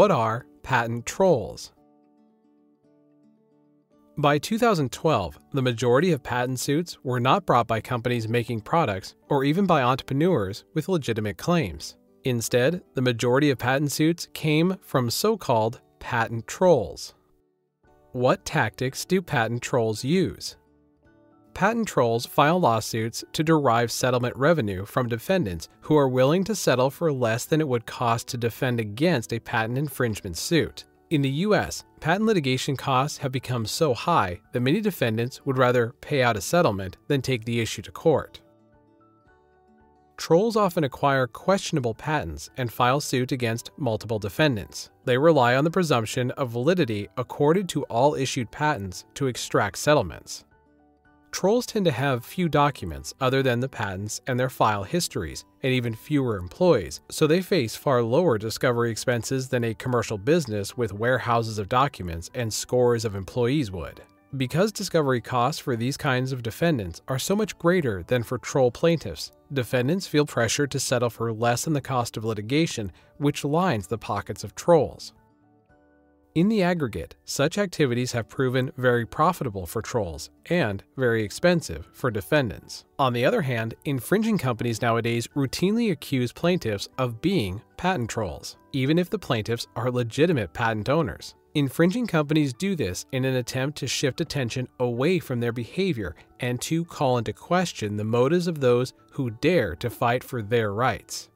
what are patent trolls? By 2012, the majority of patent suits were not brought by companies making products or even by entrepreneurs with legitimate claims. Instead, the majority of patent suits came from so called patent trolls. What tactics do patent trolls use? Patent trolls file lawsuits to derive settlement revenue from defendants who are willing to settle for less than it would cost to defend against a patent infringement suit. In the US, patent litigation costs have become so high that many defendants would rather pay out a settlement than take the issue to court. Trolls often acquire questionable patents and file suit against multiple defendants. They rely on the presumption of validity accorded to all issued patents to extract settlements. Trolls tend to have few documents other than the patents and their file histories, and even fewer employees, so they face far lower discovery expenses than a commercial business with warehouses of documents and scores of employees would. Because discovery costs for these kinds of defendants are so much greater than for troll plaintiffs, defendants feel pressure to settle for less than the cost of litigation, which lines the pockets of trolls. In the aggregate, such activities have proven very profitable for trolls and very expensive for defendants. On the other hand, infringing companies nowadays routinely accuse plaintiffs of being patent trolls, even if the plaintiffs are legitimate patent owners. Infringing companies do this in an attempt to shift attention away from their behavior and to call into question the motives of those who dare to fight for their rights.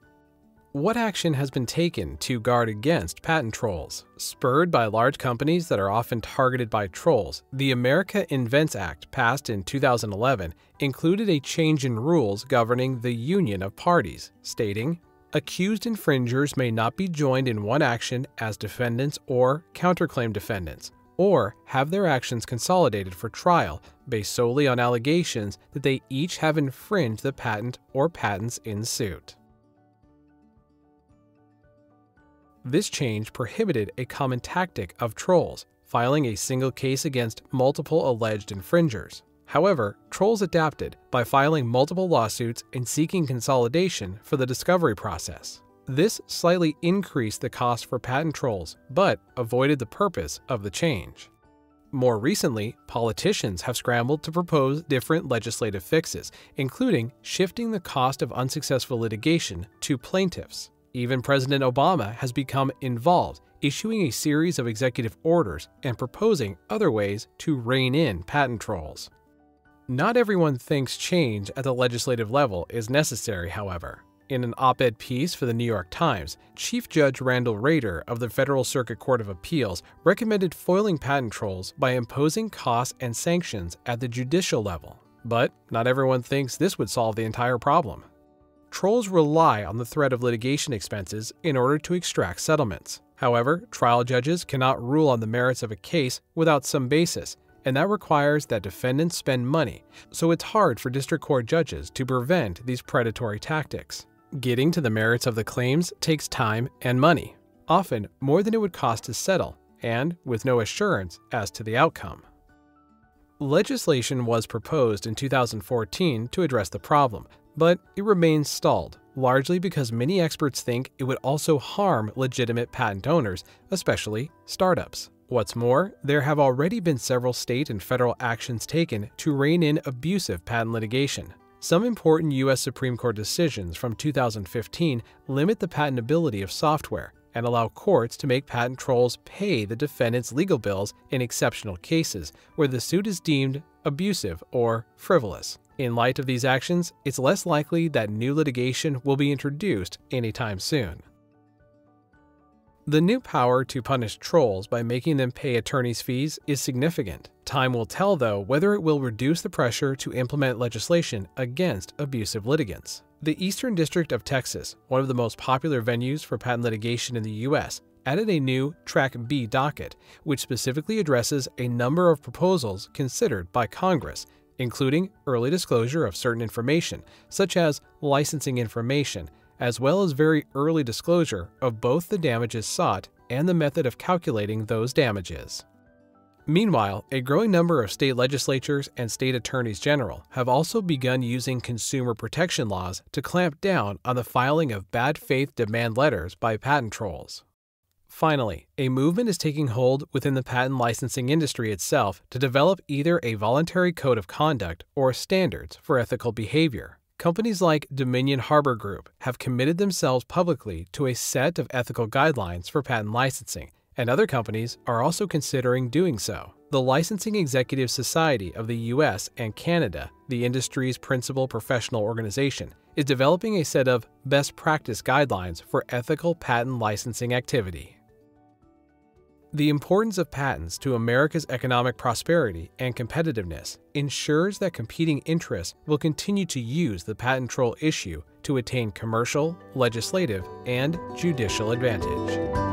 What action has been taken to guard against patent trolls? Spurred by large companies that are often targeted by trolls, the America Invents Act, passed in 2011, included a change in rules governing the union of parties, stating accused infringers may not be joined in one action as defendants or counterclaim defendants, or have their actions consolidated for trial based solely on allegations that they each have infringed the patent or patents in suit. This change prohibited a common tactic of trolls, filing a single case against multiple alleged infringers. However, trolls adapted by filing multiple lawsuits and seeking consolidation for the discovery process. This slightly increased the cost for patent trolls, but avoided the purpose of the change. More recently, politicians have scrambled to propose different legislative fixes, including shifting the cost of unsuccessful litigation to plaintiffs. Even President Obama has become involved, issuing a series of executive orders and proposing other ways to rein in patent trolls. Not everyone thinks change at the legislative level is necessary, however. In an op ed piece for the New York Times, Chief Judge Randall Rader of the Federal Circuit Court of Appeals recommended foiling patent trolls by imposing costs and sanctions at the judicial level. But not everyone thinks this would solve the entire problem. Trolls rely on the threat of litigation expenses in order to extract settlements. However, trial judges cannot rule on the merits of a case without some basis, and that requires that defendants spend money, so it's hard for district court judges to prevent these predatory tactics. Getting to the merits of the claims takes time and money, often more than it would cost to settle, and with no assurance as to the outcome. Legislation was proposed in 2014 to address the problem, but it remains stalled, largely because many experts think it would also harm legitimate patent owners, especially startups. What's more, there have already been several state and federal actions taken to rein in abusive patent litigation. Some important U.S. Supreme Court decisions from 2015 limit the patentability of software and allow courts to make patent trolls pay the defendant's legal bills in exceptional cases where the suit is deemed abusive or frivolous. In light of these actions, it's less likely that new litigation will be introduced anytime soon. The new power to punish trolls by making them pay attorney's fees is significant. Time will tell, though, whether it will reduce the pressure to implement legislation against abusive litigants. The Eastern District of Texas, one of the most popular venues for patent litigation in the U.S., added a new Track B docket, which specifically addresses a number of proposals considered by Congress, including early disclosure of certain information, such as licensing information as well as very early disclosure of both the damages sought and the method of calculating those damages. Meanwhile, a growing number of state legislatures and state attorneys general have also begun using consumer protection laws to clamp down on the filing of bad faith demand letters by patent trolls. Finally, a movement is taking hold within the patent licensing industry itself to develop either a voluntary code of conduct or standards for ethical behavior. Companies like Dominion Harbor Group have committed themselves publicly to a set of ethical guidelines for patent licensing, and other companies are also considering doing so. The Licensing Executive Society of the US and Canada, the industry's principal professional organization, is developing a set of best practice guidelines for ethical patent licensing activity. The importance of patents to America's economic prosperity and competitiveness ensures that competing interests will continue to use the patent troll issue to attain commercial, legislative, and judicial advantage.